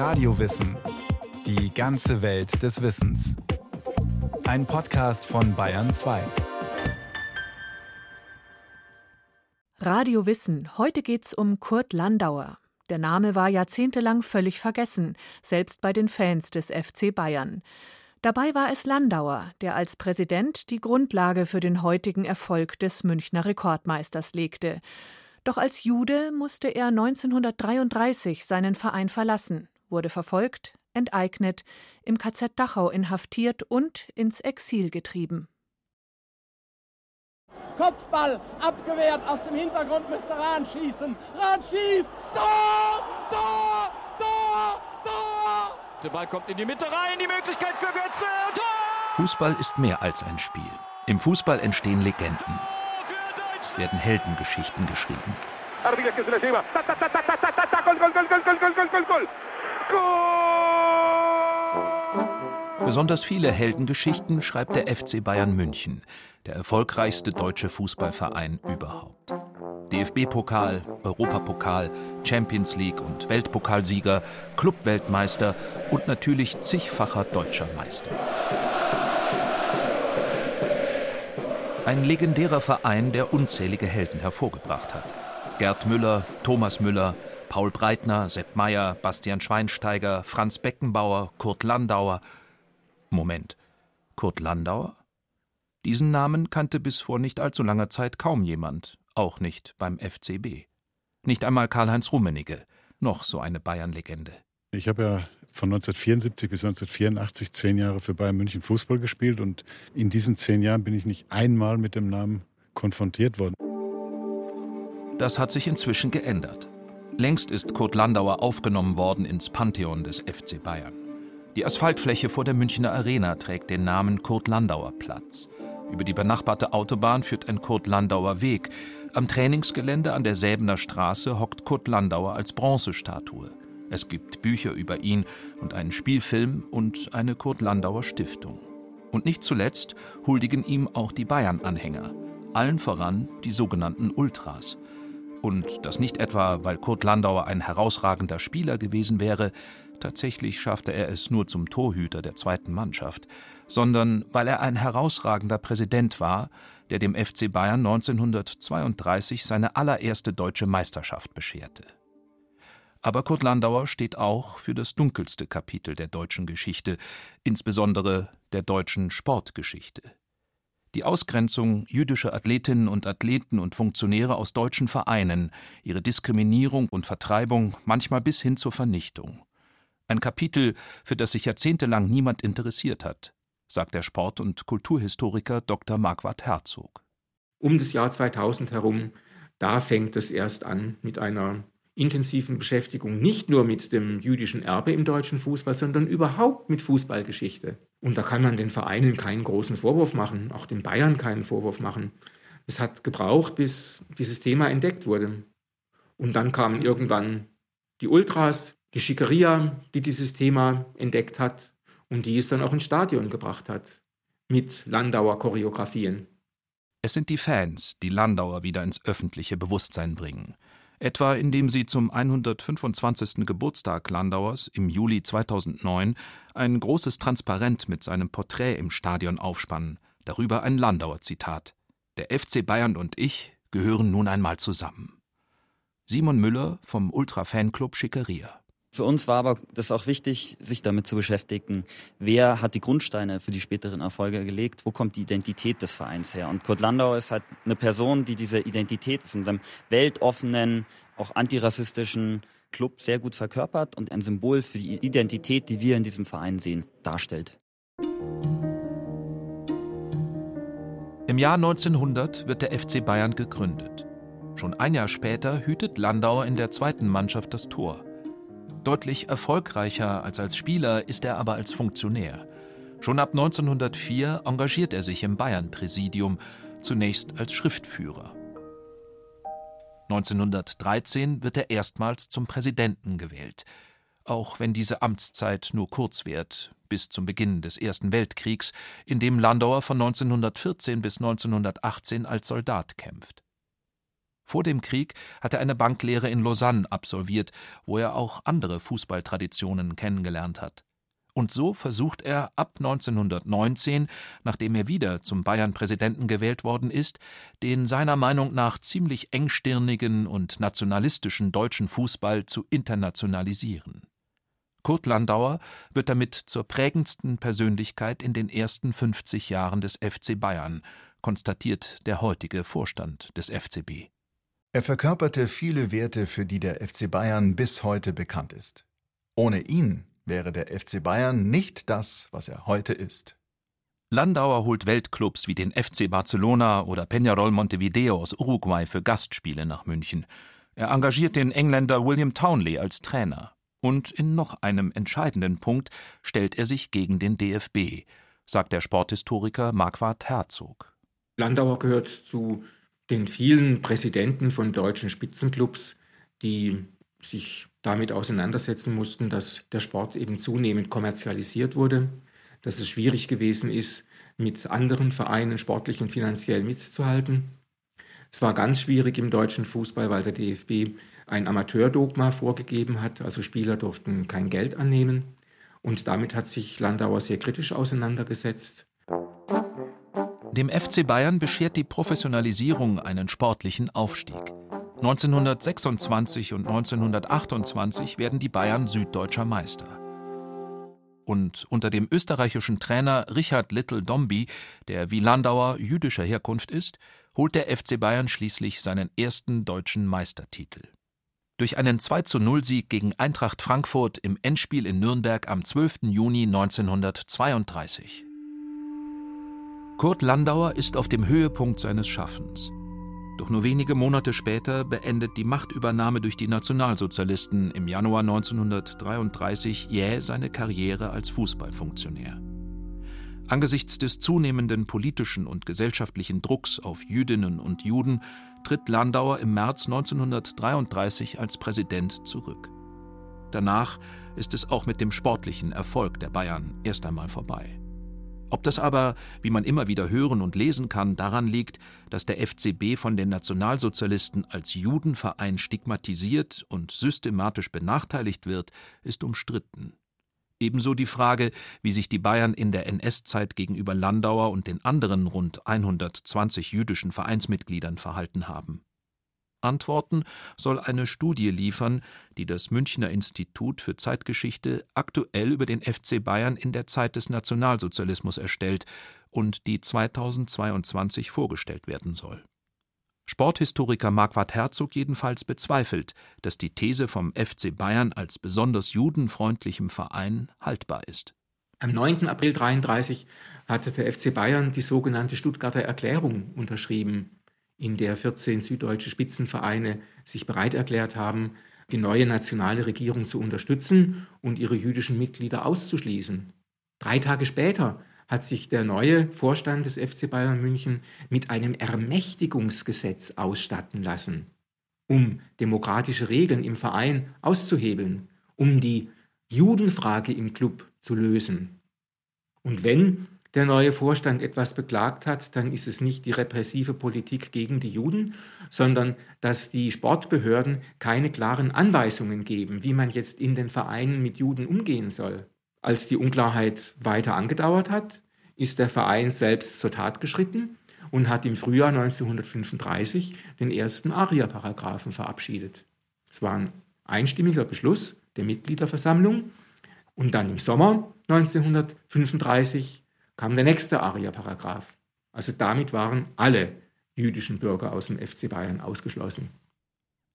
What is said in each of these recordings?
Radiowissen. Die ganze Welt des Wissens. Ein Podcast von Bayern 2. Radio Wissen. Heute geht's um Kurt Landauer. Der Name war jahrzehntelang völlig vergessen, selbst bei den Fans des FC Bayern. Dabei war es Landauer, der als Präsident die Grundlage für den heutigen Erfolg des Münchner Rekordmeisters legte. Doch als Jude musste er 1933 seinen Verein verlassen, wurde verfolgt, enteignet, im KZ Dachau inhaftiert und ins Exil getrieben. Kopfball abgewehrt, aus dem Hintergrund müsste Rahn schießen. Rahn schießt! Tor! Tor! Tor! Tor! Der Ball kommt in die Mitte rein, die Möglichkeit für Götze. Tor! Fußball ist mehr als ein Spiel. Im Fußball entstehen Legenden, werden Heldengeschichten geschrieben. Besonders viele Heldengeschichten schreibt der FC Bayern München, der erfolgreichste deutsche Fußballverein überhaupt. DFB-Pokal, Europapokal, Champions League und Weltpokalsieger, Clubweltmeister und natürlich zigfacher deutscher Meister. Ein legendärer Verein, der unzählige Helden hervorgebracht hat. Gerd Müller, Thomas Müller, Paul Breitner, Sepp Meyer, Bastian Schweinsteiger, Franz Beckenbauer, Kurt Landauer. Moment, Kurt Landauer? Diesen Namen kannte bis vor nicht allzu langer Zeit kaum jemand, auch nicht beim FCB. Nicht einmal Karl-Heinz Rummenigge, noch so eine Bayern-Legende. Ich habe ja von 1974 bis 1984 zehn Jahre für Bayern München Fußball gespielt und in diesen zehn Jahren bin ich nicht einmal mit dem Namen konfrontiert worden. Das hat sich inzwischen geändert. Längst ist Kurt Landauer aufgenommen worden ins Pantheon des FC Bayern. Die Asphaltfläche vor der Münchner Arena trägt den Namen Kurt Landauer Platz. Über die benachbarte Autobahn führt ein Kurt Landauer Weg. Am Trainingsgelände an der Säbener Straße hockt Kurt Landauer als Bronzestatue. Es gibt Bücher über ihn und einen Spielfilm und eine Kurt Landauer Stiftung. Und nicht zuletzt huldigen ihm auch die Bayern-Anhänger, allen voran die sogenannten Ultras. Und das nicht etwa, weil Kurt Landauer ein herausragender Spieler gewesen wäre, tatsächlich schaffte er es nur zum Torhüter der zweiten Mannschaft, sondern weil er ein herausragender Präsident war, der dem FC Bayern 1932 seine allererste deutsche Meisterschaft bescherte. Aber Kurt Landauer steht auch für das dunkelste Kapitel der deutschen Geschichte, insbesondere der deutschen Sportgeschichte. Die Ausgrenzung jüdischer Athletinnen und Athleten und Funktionäre aus deutschen Vereinen, ihre Diskriminierung und Vertreibung, manchmal bis hin zur Vernichtung. Ein Kapitel, für das sich jahrzehntelang niemand interessiert hat, sagt der Sport- und Kulturhistoriker Dr. Marquardt Herzog. Um das Jahr 2000 herum, da fängt es erst an mit einer intensiven Beschäftigung nicht nur mit dem jüdischen Erbe im deutschen Fußball, sondern überhaupt mit Fußballgeschichte. Und da kann man den Vereinen keinen großen Vorwurf machen, auch den Bayern keinen Vorwurf machen. Es hat gebraucht, bis dieses Thema entdeckt wurde. Und dann kamen irgendwann die Ultras, die Schickeria, die dieses Thema entdeckt hat und die es dann auch ins Stadion gebracht hat mit Landauer Choreografien. Es sind die Fans, die Landauer wieder ins öffentliche Bewusstsein bringen etwa indem sie zum 125. Geburtstag Landauers im Juli 2009 ein großes Transparent mit seinem Porträt im Stadion aufspannen, darüber ein Landauer Zitat Der FC Bayern und ich gehören nun einmal zusammen. Simon Müller vom Ultra-Fanclub Schickeria für uns war aber das auch wichtig, sich damit zu beschäftigen, wer hat die Grundsteine für die späteren Erfolge gelegt, wo kommt die Identität des Vereins her. Und Kurt Landau ist halt eine Person, die diese Identität von einem weltoffenen, auch antirassistischen Club sehr gut verkörpert und ein Symbol für die Identität, die wir in diesem Verein sehen, darstellt. Im Jahr 1900 wird der FC Bayern gegründet. Schon ein Jahr später hütet Landauer in der zweiten Mannschaft das Tor. Deutlich erfolgreicher als als Spieler ist er aber als Funktionär. Schon ab 1904 engagiert er sich im Bayern-Präsidium, zunächst als Schriftführer. 1913 wird er erstmals zum Präsidenten gewählt, auch wenn diese Amtszeit nur kurz währt, bis zum Beginn des Ersten Weltkriegs, in dem Landauer von 1914 bis 1918 als Soldat kämpft. Vor dem Krieg hat er eine Banklehre in Lausanne absolviert, wo er auch andere Fußballtraditionen kennengelernt hat. Und so versucht er ab 1919, nachdem er wieder zum Bayern-Präsidenten gewählt worden ist, den seiner Meinung nach ziemlich engstirnigen und nationalistischen deutschen Fußball zu internationalisieren. Kurt Landauer wird damit zur prägendsten Persönlichkeit in den ersten 50 Jahren des FC Bayern, konstatiert der heutige Vorstand des FCB. Er verkörperte viele Werte, für die der FC Bayern bis heute bekannt ist. Ohne ihn wäre der FC Bayern nicht das, was er heute ist. Landauer holt Weltclubs wie den FC Barcelona oder Peñarol Montevideo aus Uruguay für Gastspiele nach München. Er engagiert den Engländer William Townley als Trainer. Und in noch einem entscheidenden Punkt stellt er sich gegen den DFB, sagt der Sporthistoriker Marquardt Herzog. Landauer gehört zu den vielen Präsidenten von deutschen Spitzenclubs, die sich damit auseinandersetzen mussten, dass der Sport eben zunehmend kommerzialisiert wurde, dass es schwierig gewesen ist, mit anderen Vereinen sportlich und finanziell mitzuhalten. Es war ganz schwierig im deutschen Fußball, weil der DFB ein Amateurdogma vorgegeben hat, also Spieler durften kein Geld annehmen. Und damit hat sich Landauer sehr kritisch auseinandergesetzt. Dem FC Bayern beschert die Professionalisierung einen sportlichen Aufstieg. 1926 und 1928 werden die Bayern süddeutscher Meister. Und unter dem österreichischen Trainer Richard Little Domby, der wie Landauer jüdischer Herkunft ist, holt der FC Bayern schließlich seinen ersten deutschen Meistertitel. Durch einen 2-0-Sieg gegen Eintracht Frankfurt im Endspiel in Nürnberg am 12. Juni 1932. Kurt Landauer ist auf dem Höhepunkt seines Schaffens. Doch nur wenige Monate später beendet die Machtübernahme durch die Nationalsozialisten im Januar 1933 jäh seine Karriere als Fußballfunktionär. Angesichts des zunehmenden politischen und gesellschaftlichen Drucks auf Jüdinnen und Juden tritt Landauer im März 1933 als Präsident zurück. Danach ist es auch mit dem sportlichen Erfolg der Bayern erst einmal vorbei. Ob das aber, wie man immer wieder hören und lesen kann, daran liegt, dass der FCB von den Nationalsozialisten als Judenverein stigmatisiert und systematisch benachteiligt wird, ist umstritten. Ebenso die Frage, wie sich die Bayern in der NS-Zeit gegenüber Landauer und den anderen rund 120 jüdischen Vereinsmitgliedern verhalten haben. Antworten soll eine Studie liefern, die das Münchner Institut für Zeitgeschichte aktuell über den FC Bayern in der Zeit des Nationalsozialismus erstellt und die 2022 vorgestellt werden soll. Sporthistoriker Marquardt Herzog jedenfalls bezweifelt, dass die These vom FC Bayern als besonders judenfreundlichem Verein haltbar ist. Am 9. April 1933 hatte der FC Bayern die sogenannte Stuttgarter Erklärung unterschrieben in der 14 süddeutsche Spitzenvereine sich bereit erklärt haben, die neue nationale Regierung zu unterstützen und ihre jüdischen Mitglieder auszuschließen. Drei Tage später hat sich der neue Vorstand des FC Bayern München mit einem Ermächtigungsgesetz ausstatten lassen, um demokratische Regeln im Verein auszuhebeln, um die Judenfrage im Club zu lösen. Und wenn der neue Vorstand etwas beklagt hat, dann ist es nicht die repressive Politik gegen die Juden, sondern dass die Sportbehörden keine klaren Anweisungen geben, wie man jetzt in den Vereinen mit Juden umgehen soll. Als die Unklarheit weiter angedauert hat, ist der Verein selbst zur Tat geschritten und hat im Frühjahr 1935 den ersten ARIA-Paragraphen verabschiedet. Es war ein einstimmiger Beschluss der Mitgliederversammlung und dann im Sommer 1935 kam der nächste ARIA-Paragraph. Also damit waren alle jüdischen Bürger aus dem FC Bayern ausgeschlossen.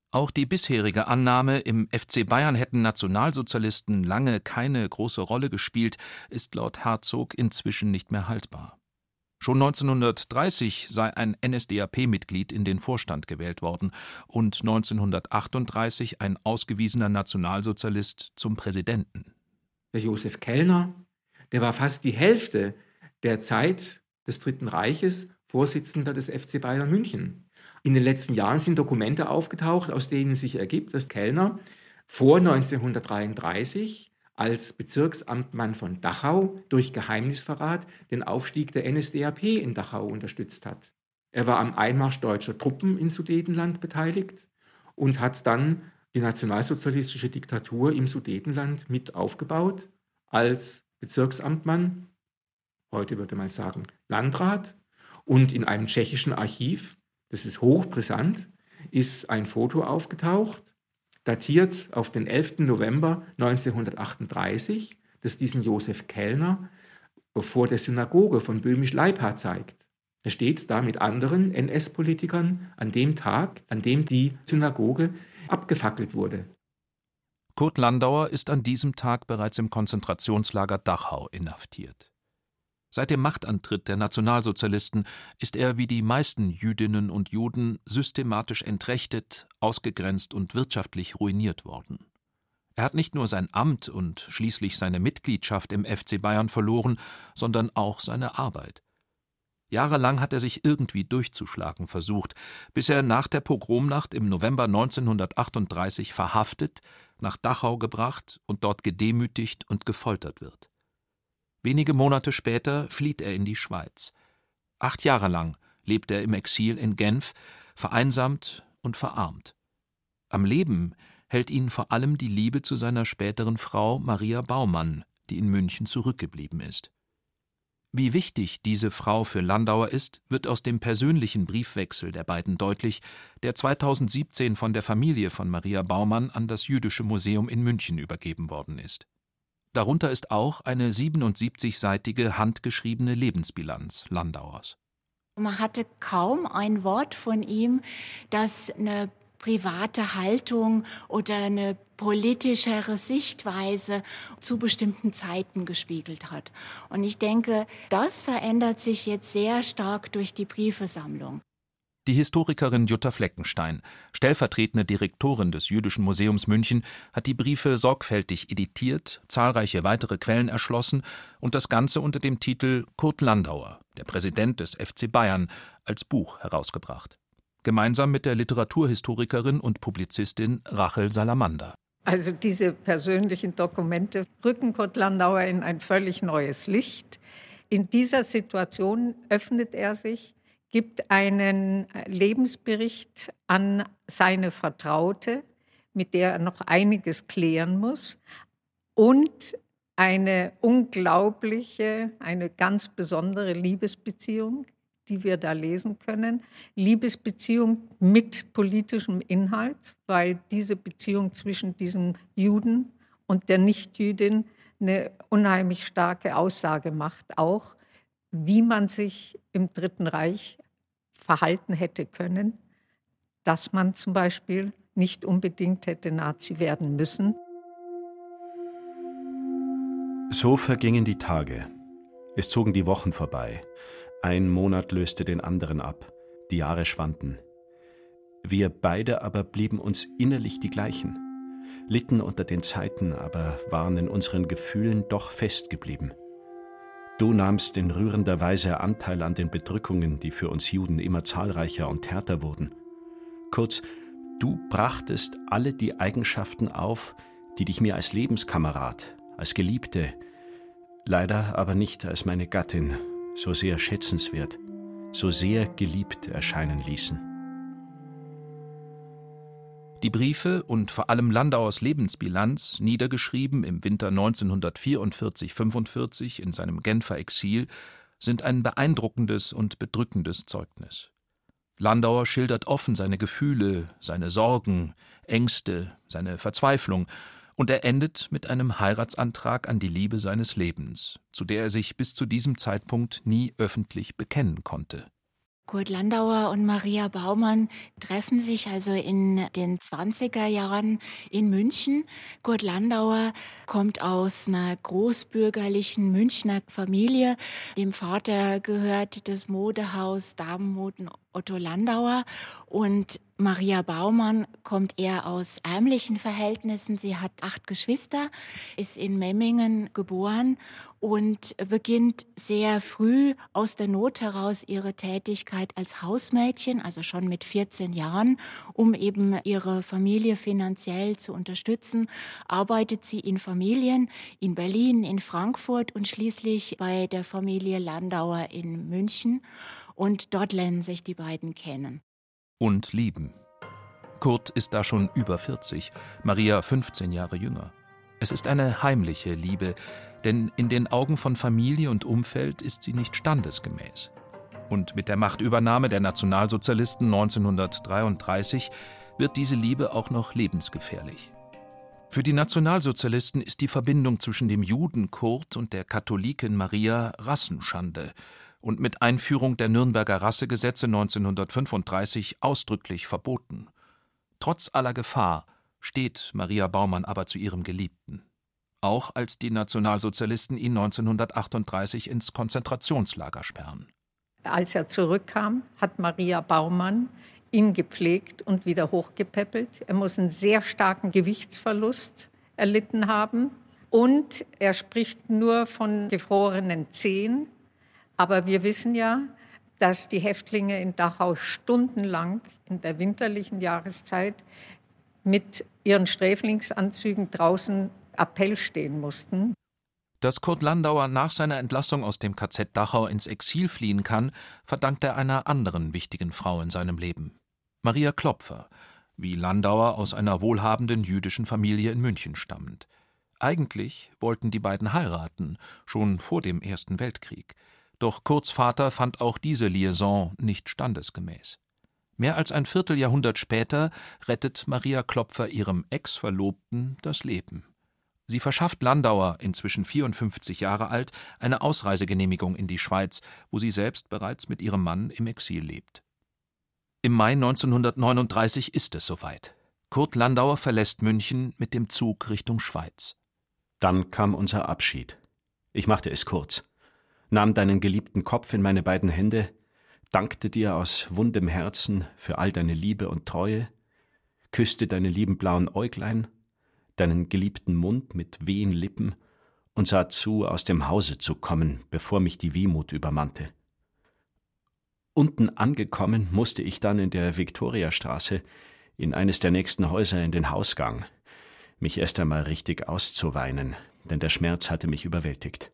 Auch die bisherige Annahme, im FC Bayern hätten Nationalsozialisten lange keine große Rolle gespielt, ist laut Herzog inzwischen nicht mehr haltbar. Schon 1930 sei ein NSDAP-Mitglied in den Vorstand gewählt worden und 1938 ein ausgewiesener Nationalsozialist zum Präsidenten. Der Josef Kellner, der war fast die Hälfte der Zeit des Dritten Reiches Vorsitzender des FC Bayern München. In den letzten Jahren sind Dokumente aufgetaucht, aus denen sich ergibt, dass Kellner vor 1933 als Bezirksamtmann von Dachau durch Geheimnisverrat den Aufstieg der NSDAP in Dachau unterstützt hat. Er war am Einmarsch deutscher Truppen in Sudetenland beteiligt und hat dann die nationalsozialistische Diktatur im Sudetenland mit aufgebaut als Bezirksamtmann, heute würde man sagen Landrat. Und in einem tschechischen Archiv, das ist hochbrisant, ist ein Foto aufgetaucht, datiert auf den 11. November 1938, das diesen Josef Kellner vor der Synagoge von Böhmisch-Leibhardt zeigt. Er steht da mit anderen NS-Politikern an dem Tag, an dem die Synagoge abgefackelt wurde. Kurt Landauer ist an diesem Tag bereits im Konzentrationslager Dachau inhaftiert. Seit dem Machtantritt der Nationalsozialisten ist er wie die meisten Jüdinnen und Juden systematisch entrechtet, ausgegrenzt und wirtschaftlich ruiniert worden. Er hat nicht nur sein Amt und schließlich seine Mitgliedschaft im FC Bayern verloren, sondern auch seine Arbeit. Jahrelang hat er sich irgendwie durchzuschlagen versucht, bis er nach der Pogromnacht im November 1938 verhaftet, nach Dachau gebracht und dort gedemütigt und gefoltert wird. Wenige Monate später flieht er in die Schweiz. Acht Jahre lang lebt er im Exil in Genf, vereinsamt und verarmt. Am Leben hält ihn vor allem die Liebe zu seiner späteren Frau Maria Baumann, die in München zurückgeblieben ist. Wie wichtig diese Frau für Landauer ist, wird aus dem persönlichen Briefwechsel der beiden deutlich, der 2017 von der Familie von Maria Baumann an das Jüdische Museum in München übergeben worden ist. Darunter ist auch eine 77-seitige handgeschriebene Lebensbilanz Landauers. Man hatte kaum ein Wort von ihm, das eine private Haltung oder eine politischere Sichtweise zu bestimmten Zeiten gespiegelt hat. Und ich denke, das verändert sich jetzt sehr stark durch die Briefesammlung. Die Historikerin Jutta Fleckenstein, stellvertretende Direktorin des Jüdischen Museums München, hat die Briefe sorgfältig editiert, zahlreiche weitere Quellen erschlossen und das Ganze unter dem Titel Kurt Landauer, der Präsident des FC Bayern, als Buch herausgebracht. Gemeinsam mit der Literaturhistorikerin und Publizistin Rachel Salamander. Also diese persönlichen Dokumente rücken Kurt Landauer in ein völlig neues Licht. In dieser Situation öffnet er sich gibt einen äh, Lebensbericht an seine Vertraute, mit der er noch einiges klären muss und eine unglaubliche, eine ganz besondere Liebesbeziehung, die wir da lesen können. Liebesbeziehung mit politischem Inhalt, weil diese Beziehung zwischen diesem Juden und der Nichtjüdin eine unheimlich starke Aussage macht, auch wie man sich im Dritten Reich verhalten hätte können, dass man zum Beispiel nicht unbedingt hätte Nazi werden müssen. So vergingen die Tage. Es zogen die Wochen vorbei. Ein Monat löste den anderen ab. Die Jahre schwanden. Wir beide aber blieben uns innerlich die gleichen, litten unter den Zeiten, aber waren in unseren Gefühlen doch festgeblieben. Du nahmst in rührender Weise Anteil an den Bedrückungen, die für uns Juden immer zahlreicher und härter wurden. Kurz, du brachtest alle die Eigenschaften auf, die dich mir als Lebenskamerad, als Geliebte, leider aber nicht als meine Gattin, so sehr schätzenswert, so sehr geliebt erscheinen ließen. Die Briefe und vor allem Landauers Lebensbilanz, niedergeschrieben im Winter 1944/45 in seinem Genfer Exil, sind ein beeindruckendes und bedrückendes Zeugnis. Landauer schildert offen seine Gefühle, seine Sorgen, Ängste, seine Verzweiflung, und er endet mit einem Heiratsantrag an die Liebe seines Lebens, zu der er sich bis zu diesem Zeitpunkt nie öffentlich bekennen konnte. Kurt Landauer und Maria Baumann treffen sich also in den 20er Jahren in München. Kurt Landauer kommt aus einer großbürgerlichen Münchner Familie. Dem Vater gehört das Modehaus Damenmoden Otto Landauer und Maria Baumann kommt eher aus ärmlichen Verhältnissen. Sie hat acht Geschwister, ist in Memmingen geboren und beginnt sehr früh aus der Not heraus ihre Tätigkeit als Hausmädchen, also schon mit 14 Jahren, um eben ihre Familie finanziell zu unterstützen. Arbeitet sie in Familien in Berlin, in Frankfurt und schließlich bei der Familie Landauer in München. Und dort lernen sich die beiden kennen. Und lieben. Kurt ist da schon über 40, Maria 15 Jahre jünger. Es ist eine heimliche Liebe, denn in den Augen von Familie und Umfeld ist sie nicht standesgemäß. Und mit der Machtübernahme der Nationalsozialisten 1933 wird diese Liebe auch noch lebensgefährlich. Für die Nationalsozialisten ist die Verbindung zwischen dem Juden Kurt und der Katholikin Maria Rassenschande und mit Einführung der Nürnberger Rassegesetze 1935 ausdrücklich verboten. Trotz aller Gefahr steht Maria Baumann aber zu ihrem Geliebten. Auch als die Nationalsozialisten ihn 1938 ins Konzentrationslager sperren. Als er zurückkam, hat Maria Baumann ihn gepflegt und wieder hochgepäppelt. Er muss einen sehr starken Gewichtsverlust erlitten haben. Und er spricht nur von gefrorenen Zehen. Aber wir wissen ja, dass die Häftlinge in Dachau stundenlang in der winterlichen Jahreszeit mit ihren Sträflingsanzügen draußen Appell stehen mussten. Dass Kurt Landauer nach seiner Entlassung aus dem KZ Dachau ins Exil fliehen kann, verdankt er einer anderen wichtigen Frau in seinem Leben. Maria Klopfer, wie Landauer aus einer wohlhabenden jüdischen Familie in München stammend. Eigentlich wollten die beiden heiraten, schon vor dem Ersten Weltkrieg. Doch Kurts Vater fand auch diese Liaison nicht standesgemäß. Mehr als ein Vierteljahrhundert später rettet Maria Klopfer ihrem Ex-Verlobten das Leben. Sie verschafft Landauer, inzwischen 54 Jahre alt, eine Ausreisegenehmigung in die Schweiz, wo sie selbst bereits mit ihrem Mann im Exil lebt. Im Mai 1939 ist es soweit. Kurt Landauer verlässt München mit dem Zug Richtung Schweiz. Dann kam unser Abschied. Ich machte es kurz, nahm deinen geliebten Kopf in meine beiden Hände, dankte dir aus wundem Herzen für all deine Liebe und Treue, küsste deine lieben blauen Äuglein, deinen geliebten Mund mit wehen Lippen und sah zu, aus dem Hause zu kommen, bevor mich die Wehmut übermannte. Unten angekommen, musste ich dann in der Viktoriastraße in eines der nächsten Häuser in den Hausgang, mich erst einmal richtig auszuweinen, denn der Schmerz hatte mich überwältigt.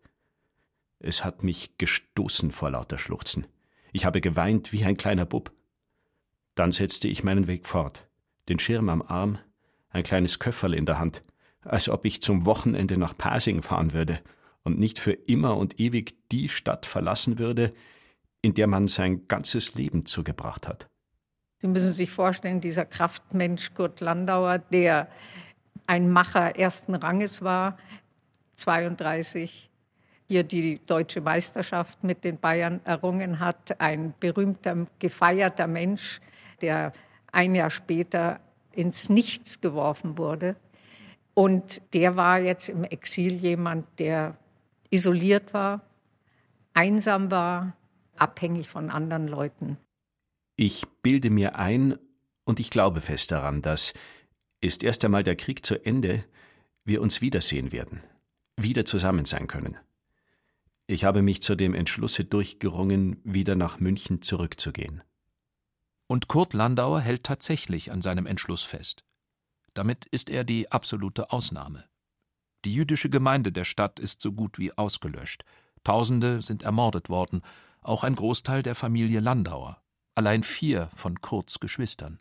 Es hat mich gestoßen vor lauter Schluchzen. Ich habe geweint wie ein kleiner Bub. Dann setzte ich meinen Weg fort, den Schirm am Arm, ein kleines Köfferl in der Hand, als ob ich zum Wochenende nach Pasing fahren würde und nicht für immer und ewig die Stadt verlassen würde, in der man sein ganzes Leben zugebracht hat. Sie müssen sich vorstellen, dieser Kraftmensch Kurt Landauer, der ein Macher ersten Ranges war, 32, hier die deutsche Meisterschaft mit den Bayern errungen hat, ein berühmter, gefeierter Mensch, der ein Jahr später ins Nichts geworfen wurde. Und der war jetzt im Exil jemand, der isoliert war, einsam war, abhängig von anderen Leuten. Ich bilde mir ein und ich glaube fest daran, dass, ist erst einmal der Krieg zu Ende, wir uns wiedersehen werden, wieder zusammen sein können. Ich habe mich zu dem Entschlusse durchgerungen, wieder nach München zurückzugehen. Und Kurt Landauer hält tatsächlich an seinem Entschluss fest. Damit ist er die absolute Ausnahme. Die jüdische Gemeinde der Stadt ist so gut wie ausgelöscht. Tausende sind ermordet worden, auch ein Großteil der Familie Landauer, allein vier von Kurts Geschwistern.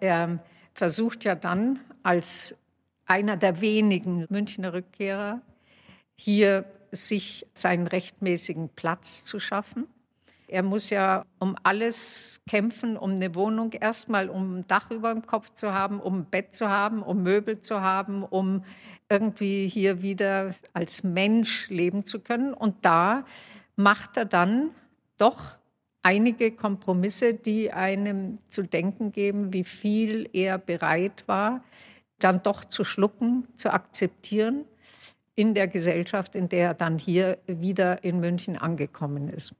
Er versucht ja dann als einer der wenigen Münchner Rückkehrer hier sich seinen rechtmäßigen Platz zu schaffen. Er muss ja um alles kämpfen, um eine Wohnung erstmal, um ein Dach über dem Kopf zu haben, um ein Bett zu haben, um Möbel zu haben, um irgendwie hier wieder als Mensch leben zu können. Und da macht er dann doch einige Kompromisse, die einem zu denken geben, wie viel er bereit war, dann doch zu schlucken, zu akzeptieren in der Gesellschaft, in der er dann hier wieder in München angekommen ist.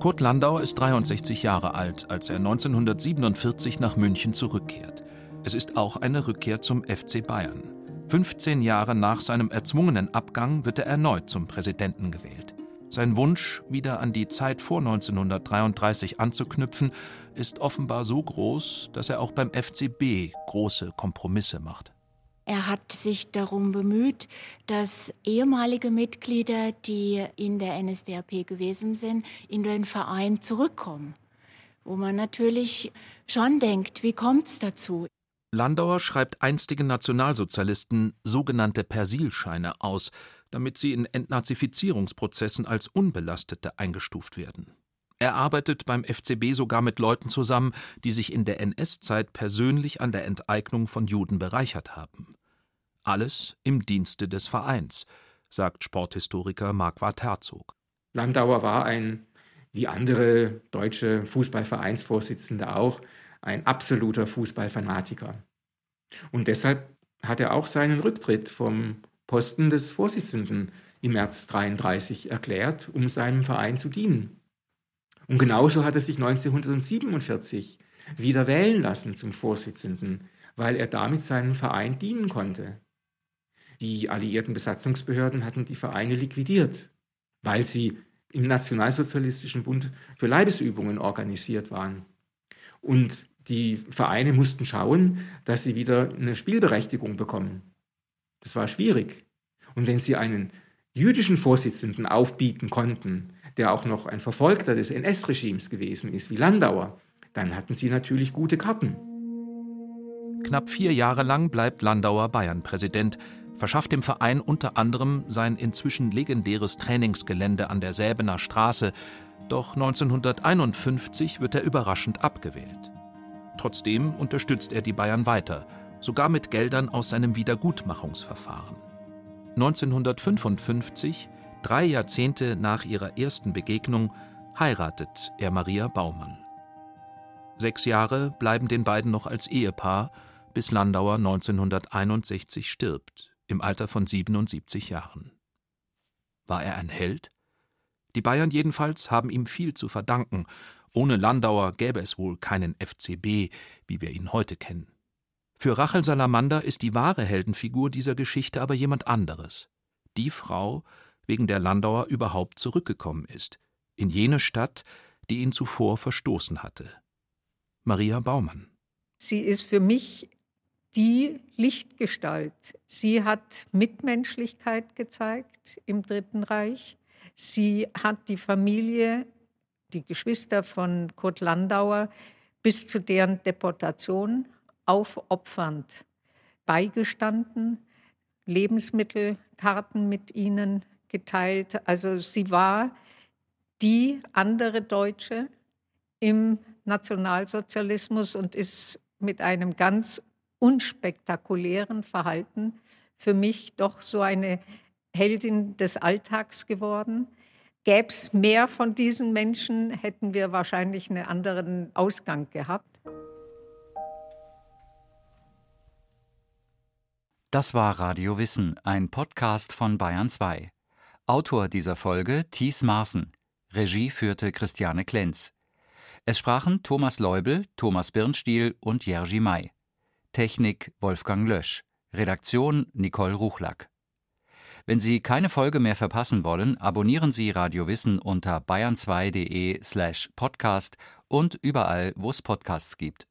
Kurt Landauer ist 63 Jahre alt, als er 1947 nach München zurückkehrt. Es ist auch eine Rückkehr zum FC Bayern. 15 Jahre nach seinem erzwungenen Abgang wird er erneut zum Präsidenten gewählt. Sein Wunsch, wieder an die Zeit vor 1933 anzuknüpfen, ist offenbar so groß, dass er auch beim FCB große Kompromisse macht. Er hat sich darum bemüht, dass ehemalige Mitglieder, die in der NSDAP gewesen sind, in den Verein zurückkommen. Wo man natürlich schon denkt, wie kommt es dazu? Landauer schreibt einstigen Nationalsozialisten sogenannte Persilscheine aus, damit sie in Entnazifizierungsprozessen als Unbelastete eingestuft werden. Er arbeitet beim FCB sogar mit Leuten zusammen, die sich in der NS-Zeit persönlich an der Enteignung von Juden bereichert haben. Alles im Dienste des Vereins, sagt Sporthistoriker Marquardt Herzog. Landauer war ein, wie andere deutsche Fußballvereinsvorsitzende auch, ein absoluter Fußballfanatiker. Und deshalb hat er auch seinen Rücktritt vom Posten des Vorsitzenden im März 33 erklärt, um seinem Verein zu dienen. Und genauso hat er sich 1947 wieder wählen lassen zum Vorsitzenden, weil er damit seinem Verein dienen konnte. Die alliierten Besatzungsbehörden hatten die Vereine liquidiert, weil sie im Nationalsozialistischen Bund für Leibesübungen organisiert waren. Und die Vereine mussten schauen, dass sie wieder eine Spielberechtigung bekommen. Das war schwierig. Und wenn sie einen jüdischen Vorsitzenden aufbieten konnten, der auch noch ein Verfolgter des NS-Regimes gewesen ist, wie Landauer, dann hatten sie natürlich gute Karten. Knapp vier Jahre lang bleibt Landauer Bayern-Präsident, verschafft dem Verein unter anderem sein inzwischen legendäres Trainingsgelände an der Säbener Straße, doch 1951 wird er überraschend abgewählt. Trotzdem unterstützt er die Bayern weiter, sogar mit Geldern aus seinem Wiedergutmachungsverfahren. 1955, drei Jahrzehnte nach ihrer ersten Begegnung, heiratet er Maria Baumann. Sechs Jahre bleiben den beiden noch als Ehepaar, bis Landauer 1961 stirbt, im Alter von 77 Jahren. War er ein Held? Die Bayern jedenfalls haben ihm viel zu verdanken. Ohne Landauer gäbe es wohl keinen FCB, wie wir ihn heute kennen. Für Rachel Salamander ist die wahre Heldenfigur dieser Geschichte aber jemand anderes. Die Frau, wegen der Landauer überhaupt zurückgekommen ist, in jene Stadt, die ihn zuvor verstoßen hatte. Maria Baumann. Sie ist für mich die Lichtgestalt. Sie hat Mitmenschlichkeit gezeigt im Dritten Reich. Sie hat die Familie, die Geschwister von Kurt Landauer bis zu deren Deportation aufopfernd beigestanden, Lebensmittelkarten mit ihnen geteilt. Also sie war die andere Deutsche im Nationalsozialismus und ist mit einem ganz unspektakulären Verhalten für mich doch so eine Heldin des Alltags geworden. Gäbe es mehr von diesen Menschen, hätten wir wahrscheinlich einen anderen Ausgang gehabt. Das war Radio Wissen, ein Podcast von Bayern 2. Autor dieser Folge Thies Maaßen. Regie führte Christiane Klenz. Es sprachen Thomas Leubel, Thomas Birnstiel und Jerzy May. Technik Wolfgang Lösch. Redaktion Nicole Ruchlack. Wenn Sie keine Folge mehr verpassen wollen, abonnieren Sie Radio Wissen unter bayern2.de slash podcast und überall, wo es Podcasts gibt.